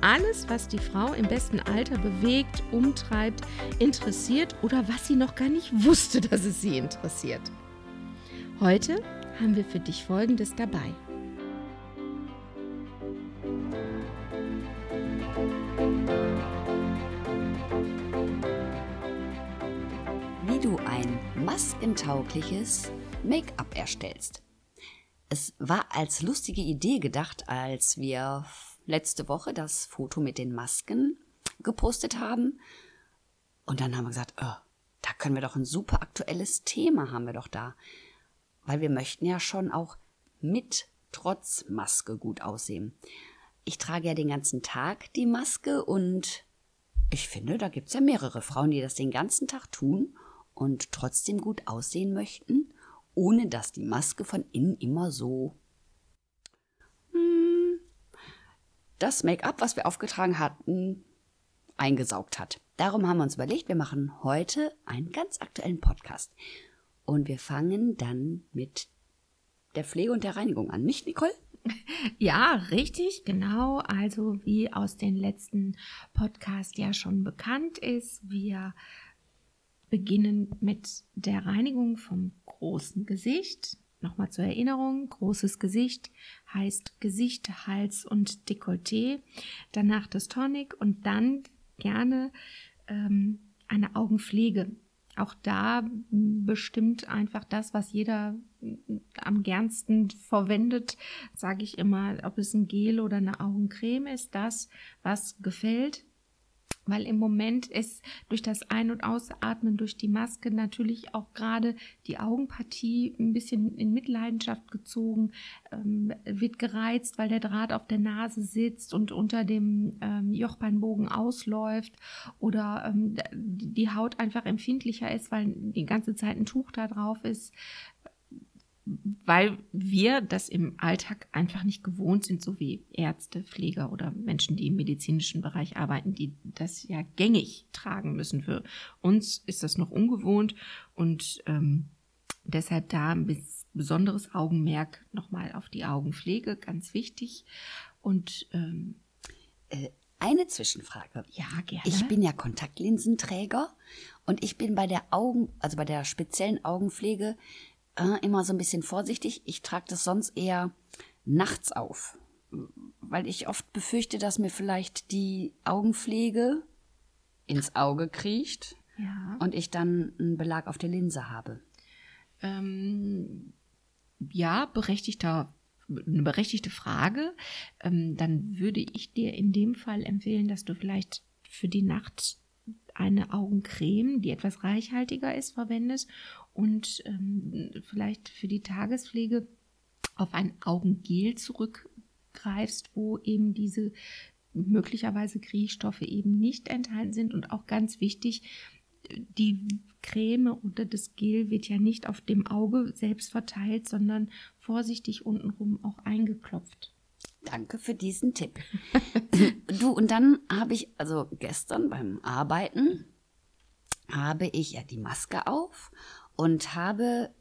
alles, was die Frau im besten Alter bewegt, umtreibt, interessiert oder was sie noch gar nicht wusste, dass es sie interessiert. Heute haben wir für dich Folgendes dabei. Wie du ein maskentaugliches Make-up erstellst. Es war als lustige Idee gedacht, als wir letzte Woche das Foto mit den Masken gepostet haben. Und dann haben wir gesagt, oh, da können wir doch ein super aktuelles Thema haben wir doch da. Weil wir möchten ja schon auch mit trotz Maske gut aussehen. Ich trage ja den ganzen Tag die Maske und ich finde, da gibt es ja mehrere Frauen, die das den ganzen Tag tun und trotzdem gut aussehen möchten, ohne dass die Maske von innen immer so das Make-up, was wir aufgetragen hatten, eingesaugt hat. Darum haben wir uns überlegt, wir machen heute einen ganz aktuellen Podcast. Und wir fangen dann mit der Pflege und der Reinigung an, nicht, Nicole? Ja, richtig, genau. Also wie aus den letzten Podcast ja schon bekannt ist, wir beginnen mit der Reinigung vom großen Gesicht, Nochmal zur Erinnerung, großes Gesicht heißt Gesicht, Hals und Dekolleté. Danach das Tonic und dann gerne ähm, eine Augenpflege. Auch da bestimmt einfach das, was jeder am gernsten verwendet, sage ich immer, ob es ein Gel oder eine Augencreme ist, das, was gefällt weil im Moment ist durch das Ein- und Ausatmen, durch die Maske natürlich auch gerade die Augenpartie ein bisschen in Mitleidenschaft gezogen, ähm, wird gereizt, weil der Draht auf der Nase sitzt und unter dem ähm, Jochbeinbogen ausläuft oder ähm, die Haut einfach empfindlicher ist, weil die ganze Zeit ein Tuch da drauf ist weil wir das im Alltag einfach nicht gewohnt sind, so wie Ärzte, Pfleger oder Menschen, die im medizinischen Bereich arbeiten, die das ja gängig tragen müssen. Für uns ist das noch ungewohnt und ähm, deshalb da ein besonderes Augenmerk nochmal auf die Augenpflege, ganz wichtig. Und ähm, äh, eine Zwischenfrage. Ja, gerne. Ich bin ja Kontaktlinsenträger und ich bin bei der Augen, also bei der speziellen Augenpflege äh, immer so ein bisschen vorsichtig. Ich trage das sonst eher nachts auf, weil ich oft befürchte, dass mir vielleicht die Augenpflege ins Auge kriecht ja. und ich dann einen Belag auf der Linse habe. Ähm, ja, berechtigter eine berechtigte Frage. Ähm, dann würde ich dir in dem Fall empfehlen, dass du vielleicht für die Nacht eine Augencreme, die etwas reichhaltiger ist, verwendest und ähm, vielleicht für die Tagespflege auf ein Augengel zurückgreifst, wo eben diese möglicherweise Kriechstoffe eben nicht enthalten sind und auch ganz wichtig, die Creme oder das Gel wird ja nicht auf dem Auge selbst verteilt, sondern vorsichtig untenrum auch eingeklopft. Danke für diesen Tipp. du, und dann habe ich, also gestern beim Arbeiten, habe ich ja die Maske auf und habe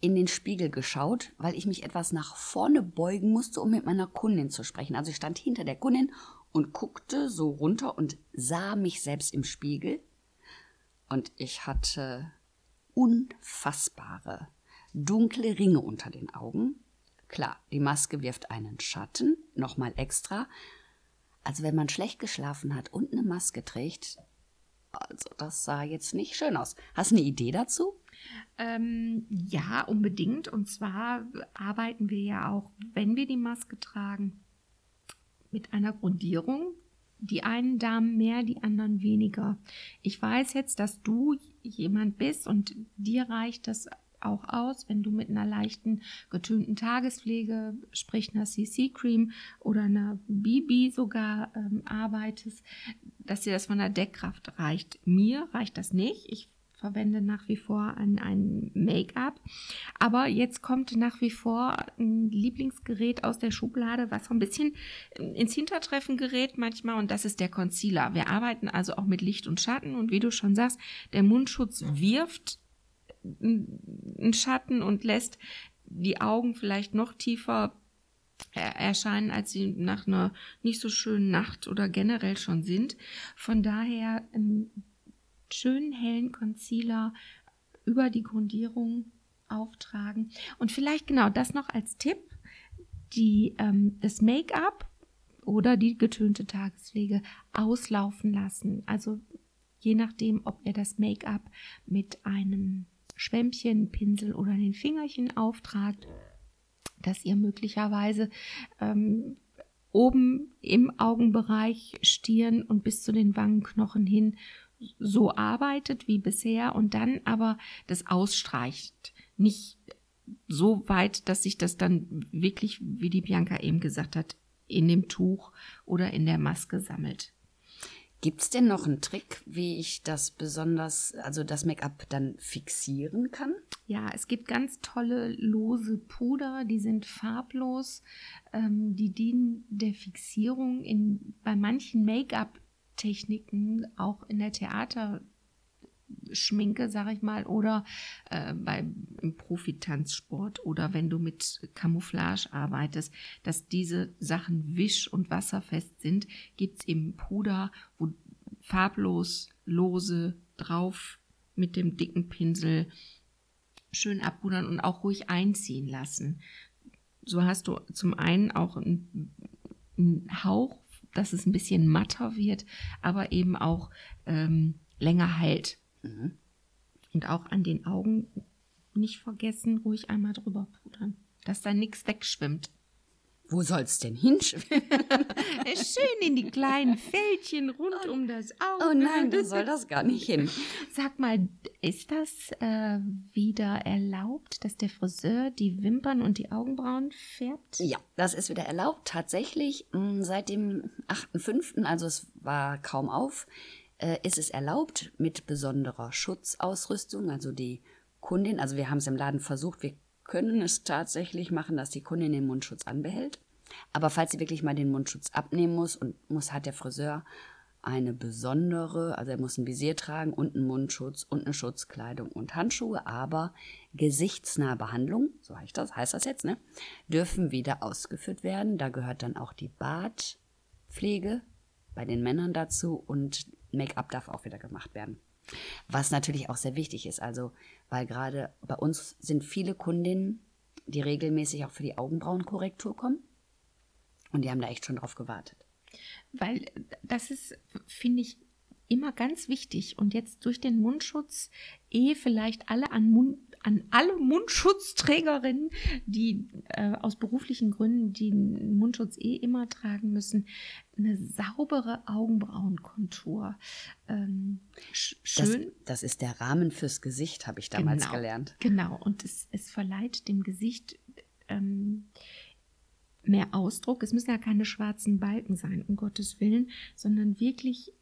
in den Spiegel geschaut, weil ich mich etwas nach vorne beugen musste, um mit meiner Kundin zu sprechen. Also ich stand hinter der Kundin und guckte so runter und sah mich selbst im Spiegel. Und ich hatte unfassbare dunkle Ringe unter den Augen Klar, die Maske wirft einen Schatten, nochmal extra. Also wenn man schlecht geschlafen hat und eine Maske trägt, also das sah jetzt nicht schön aus. Hast du eine Idee dazu? Ähm, ja, unbedingt. Und zwar arbeiten wir ja auch, wenn wir die Maske tragen, mit einer Grundierung. Die einen Damen mehr, die anderen weniger. Ich weiß jetzt, dass du jemand bist und dir reicht das auch aus, wenn du mit einer leichten getönten Tagespflege, sprich einer CC-Cream oder einer BB sogar ähm, arbeitest, dass dir das von der Deckkraft reicht. Mir reicht das nicht. Ich verwende nach wie vor ein, ein Make-up. Aber jetzt kommt nach wie vor ein Lieblingsgerät aus der Schublade, was so ein bisschen ins Hintertreffen gerät manchmal und das ist der Concealer. Wir arbeiten also auch mit Licht und Schatten und wie du schon sagst, der Mundschutz wirft einen Schatten und lässt die Augen vielleicht noch tiefer erscheinen, als sie nach einer nicht so schönen Nacht oder generell schon sind. Von daher ähm, schönen hellen Concealer über die Grundierung auftragen. Und vielleicht genau das noch als Tipp, die, ähm, das Make-up oder die getönte Tagespflege auslaufen lassen. Also je nachdem, ob ihr das Make-up mit einem Schwämmchen, Pinsel oder den Fingerchen auftragt, dass ihr möglicherweise ähm, oben im Augenbereich, Stirn und bis zu den Wangenknochen hin so arbeitet wie bisher und dann aber das ausstreicht. Nicht so weit, dass sich das dann wirklich, wie die Bianca eben gesagt hat, in dem Tuch oder in der Maske sammelt. Gibt es denn noch einen Trick, wie ich das besonders, also das Make-up dann fixieren kann? Ja, es gibt ganz tolle lose Puder, die sind farblos, ähm, die dienen der Fixierung. In, bei manchen Make-up Techniken auch in der Theaterschminke, sag ich mal, oder äh, beim im Profitanzsport oder wenn du mit Camouflage arbeitest, dass diese Sachen wisch- und wasserfest sind, gibt es eben Puder, wo farblos, lose drauf mit dem dicken Pinsel schön abpudern und auch ruhig einziehen lassen. So hast du zum einen auch einen, einen Hauch dass es ein bisschen matter wird, aber eben auch ähm, länger hält. Mhm. Und auch an den Augen nicht vergessen, ruhig einmal drüber pudern, dass da nichts wegschwimmt. Wo soll's denn hinschwimmen? Schön in die kleinen Fältchen rund oh, um das Auge. Oh nein, da soll das gar nicht hin. Sag mal, ist das äh, wieder erlaubt, dass der Friseur die Wimpern und die Augenbrauen färbt? Ja, das ist wieder erlaubt. Tatsächlich, mh, mm, seit dem 8.5., also es war kaum auf, äh, ist es erlaubt mit besonderer Schutzausrüstung. Also die Kundin, also wir haben es im Laden versucht, wir können es tatsächlich machen, dass die Kundin den Mundschutz anbehält. Aber falls sie wirklich mal den Mundschutz abnehmen muss und muss, hat der Friseur eine besondere, also er muss ein Visier tragen und einen Mundschutz und eine Schutzkleidung und Handschuhe, aber gesichtsnahe Behandlung, so heißt das, heißt das jetzt, ne, dürfen wieder ausgeführt werden. Da gehört dann auch die Bartpflege bei den Männern dazu und Make-up darf auch wieder gemacht werden. Was natürlich auch sehr wichtig ist, also weil gerade bei uns sind viele Kundinnen, die regelmäßig auch für die Augenbrauenkorrektur kommen und die haben da echt schon drauf gewartet. Weil das ist, finde ich, immer ganz wichtig. Und jetzt durch den Mundschutz, eh vielleicht alle an Mund, an alle Mundschutzträgerinnen, die äh, aus beruflichen Gründen den Mundschutz eh immer tragen müssen, eine saubere Augenbrauenkontur. Ähm, schön. Das, das, ist der Rahmen fürs Gesicht, habe ich damals genau, gelernt. Genau, und es, es verleiht dem Gesicht ähm, mehr Ausdruck. Es müssen ja keine schwarzen Balken sein, um Gottes Willen, sondern wirklich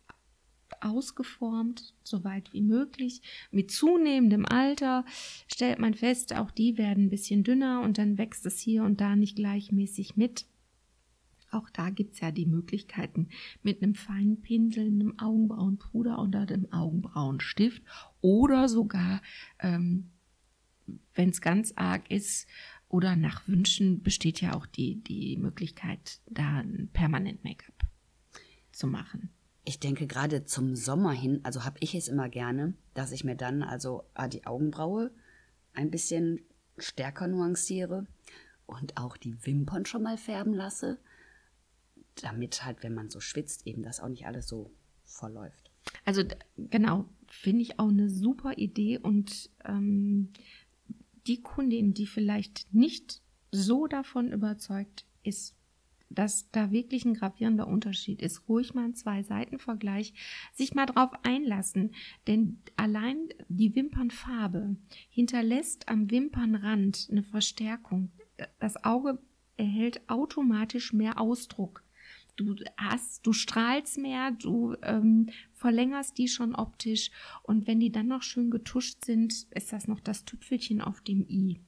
ausgeformt, so weit wie möglich. Mit zunehmendem Alter stellt man fest, auch die werden ein bisschen dünner und dann wächst es hier und da nicht gleichmäßig mit. Auch da gibt es ja die Möglichkeiten mit einem feinen Pinsel, einem Augenbrauenpuder oder einem Augenbrauenstift oder sogar, ähm, wenn es ganz arg ist oder nach Wünschen, besteht ja auch die, die Möglichkeit, da ein Permanent Make-up zu machen. Ich denke gerade zum Sommer hin, also habe ich es immer gerne, dass ich mir dann also ah, die Augenbraue ein bisschen stärker nuanciere und auch die Wimpern schon mal färben lasse, damit halt, wenn man so schwitzt, eben das auch nicht alles so verläuft. Also genau, finde ich auch eine super Idee und ähm, die Kundin, die vielleicht nicht so davon überzeugt ist, dass da wirklich ein gravierender Unterschied ist. Ruhig mal einen Zwei-Seiten-Vergleich, sich mal drauf einlassen. Denn allein die Wimpernfarbe hinterlässt am Wimpernrand eine Verstärkung. Das Auge erhält automatisch mehr Ausdruck. Du hast, du strahlst mehr, du ähm, verlängerst die schon optisch und wenn die dann noch schön getuscht sind, ist das noch das Tüpfelchen auf dem i.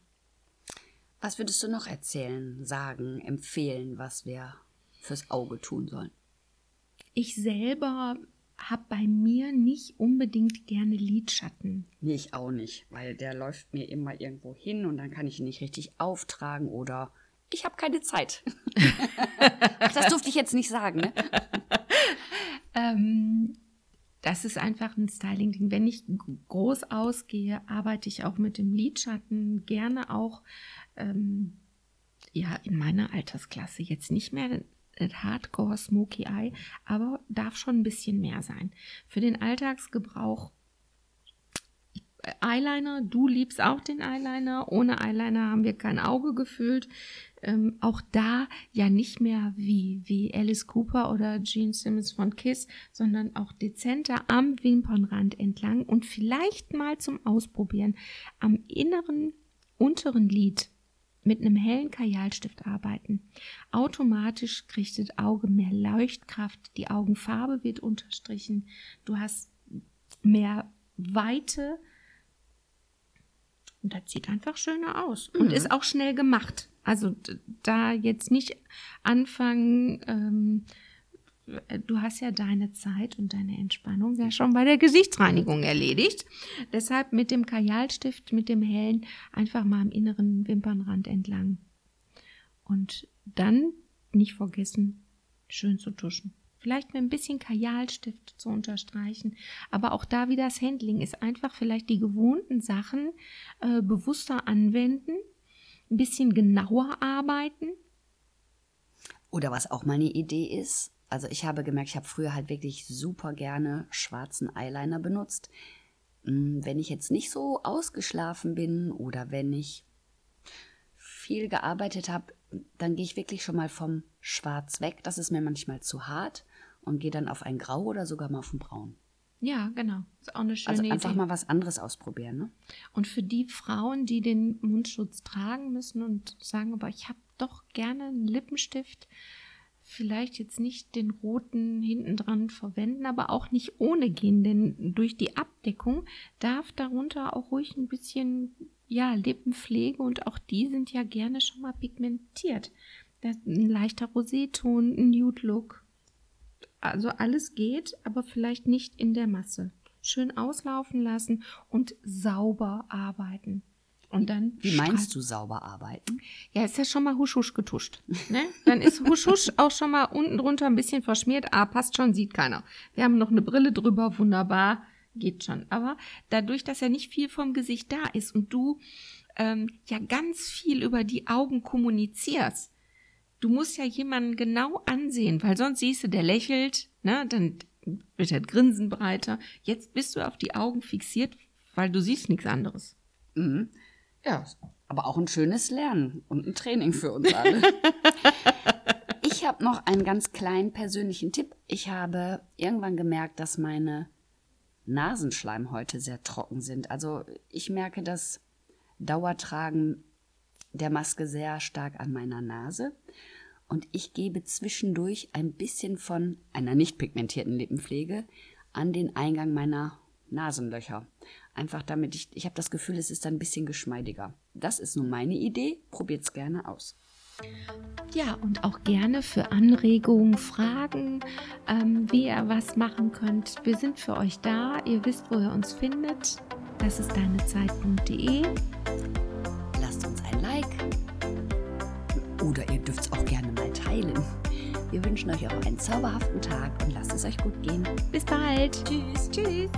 Was würdest du noch erzählen, sagen, empfehlen, was wir fürs Auge tun sollen? Ich selber habe bei mir nicht unbedingt gerne Lidschatten. Nee, ich auch nicht, weil der läuft mir immer irgendwo hin und dann kann ich ihn nicht richtig auftragen oder ich habe keine Zeit. Ach, das durfte ich jetzt nicht sagen. Ne? ähm, das ist einfach ein Styling-Ding. Wenn ich groß ausgehe, arbeite ich auch mit dem Lidschatten, gerne auch ähm, ja in meiner Altersklasse. Jetzt nicht mehr Hardcore Smoky Eye, aber darf schon ein bisschen mehr sein. Für den Alltagsgebrauch Eyeliner, du liebst auch den Eyeliner. Ohne Eyeliner haben wir kein Auge gefüllt. Ähm, auch da ja nicht mehr wie, wie Alice Cooper oder Gene Simmons von Kiss, sondern auch dezenter am Wimpernrand entlang und vielleicht mal zum Ausprobieren am inneren unteren Lid mit einem hellen Kajalstift arbeiten. Automatisch kriegt das Auge mehr Leuchtkraft, die Augenfarbe wird unterstrichen, du hast mehr Weite, und das sieht einfach schöner aus und mhm. ist auch schnell gemacht. Also da jetzt nicht anfangen, ähm, du hast ja deine Zeit und deine Entspannung ja schon bei der Gesichtsreinigung erledigt. Deshalb mit dem Kajalstift, mit dem hellen, einfach mal am inneren Wimpernrand entlang. Und dann nicht vergessen, schön zu tuschen vielleicht mit ein bisschen Kajalstift zu unterstreichen. Aber auch da wieder das Handling ist einfach vielleicht die gewohnten Sachen äh, bewusster anwenden, ein bisschen genauer arbeiten. Oder was auch meine Idee ist, also ich habe gemerkt, ich habe früher halt wirklich super gerne schwarzen Eyeliner benutzt. Hm, wenn ich jetzt nicht so ausgeschlafen bin oder wenn ich viel gearbeitet habe, dann gehe ich wirklich schon mal vom Schwarz weg. Das ist mir manchmal zu hart und gehe dann auf ein Grau oder sogar mal auf ein Braun. Ja, genau. Ist auch eine schöne Also einfach Idee. mal was anderes ausprobieren. Ne? Und für die Frauen, die den Mundschutz tragen müssen und sagen, aber ich habe doch gerne einen Lippenstift, vielleicht jetzt nicht den roten hinten dran verwenden, aber auch nicht ohne gehen, denn durch die Abdeckung darf darunter auch ruhig ein bisschen ja, Lippenpflege und auch die sind ja gerne schon mal pigmentiert. Ein leichter Roseton, ein Nude Look, also alles geht, aber vielleicht nicht in der Masse. Schön auslaufen lassen und sauber arbeiten. Und dann Wie meinst du sauber arbeiten? Ja, ist ja schon mal husch husch getuscht. Ne? Dann ist husch husch auch schon mal unten drunter ein bisschen verschmiert. Ah, passt schon, sieht keiner. Wir haben noch eine Brille drüber, wunderbar, geht schon. Aber dadurch, dass ja nicht viel vom Gesicht da ist und du ähm, ja ganz viel über die Augen kommunizierst, du musst ja jemanden genau ansehen, weil sonst siehst du, der lächelt, ne, dann wird das Grinsen breiter. Jetzt bist du auf die Augen fixiert, weil du siehst nichts anderes. Mhm. Ja, aber auch ein schönes Lernen und ein Training für uns alle. ich habe noch einen ganz kleinen persönlichen Tipp. Ich habe irgendwann gemerkt, dass meine Nasenschleimhäute sehr trocken sind. Also ich merke das Dauertragen der Maske sehr stark an meiner Nase und ich gebe zwischendurch ein bisschen von einer nicht pigmentierten Lippenpflege an den Eingang meiner Nasenlöcher. Einfach damit ich, ich habe das Gefühl, es ist ein bisschen geschmeidiger. Das ist nun meine Idee, probiert's gerne aus. Ja, und auch gerne für Anregungen, Fragen, ähm, wie ihr was machen könnt. Wir sind für euch da. Ihr wisst, wo ihr uns findet. Das ist deinezeit.de. Lasst uns ein Like oder ihr dürft es auch gerne mal teilen. Wir wünschen euch auch einen zauberhaften Tag und lasst es euch gut gehen. Bis bald. Tschüss. Tschüss.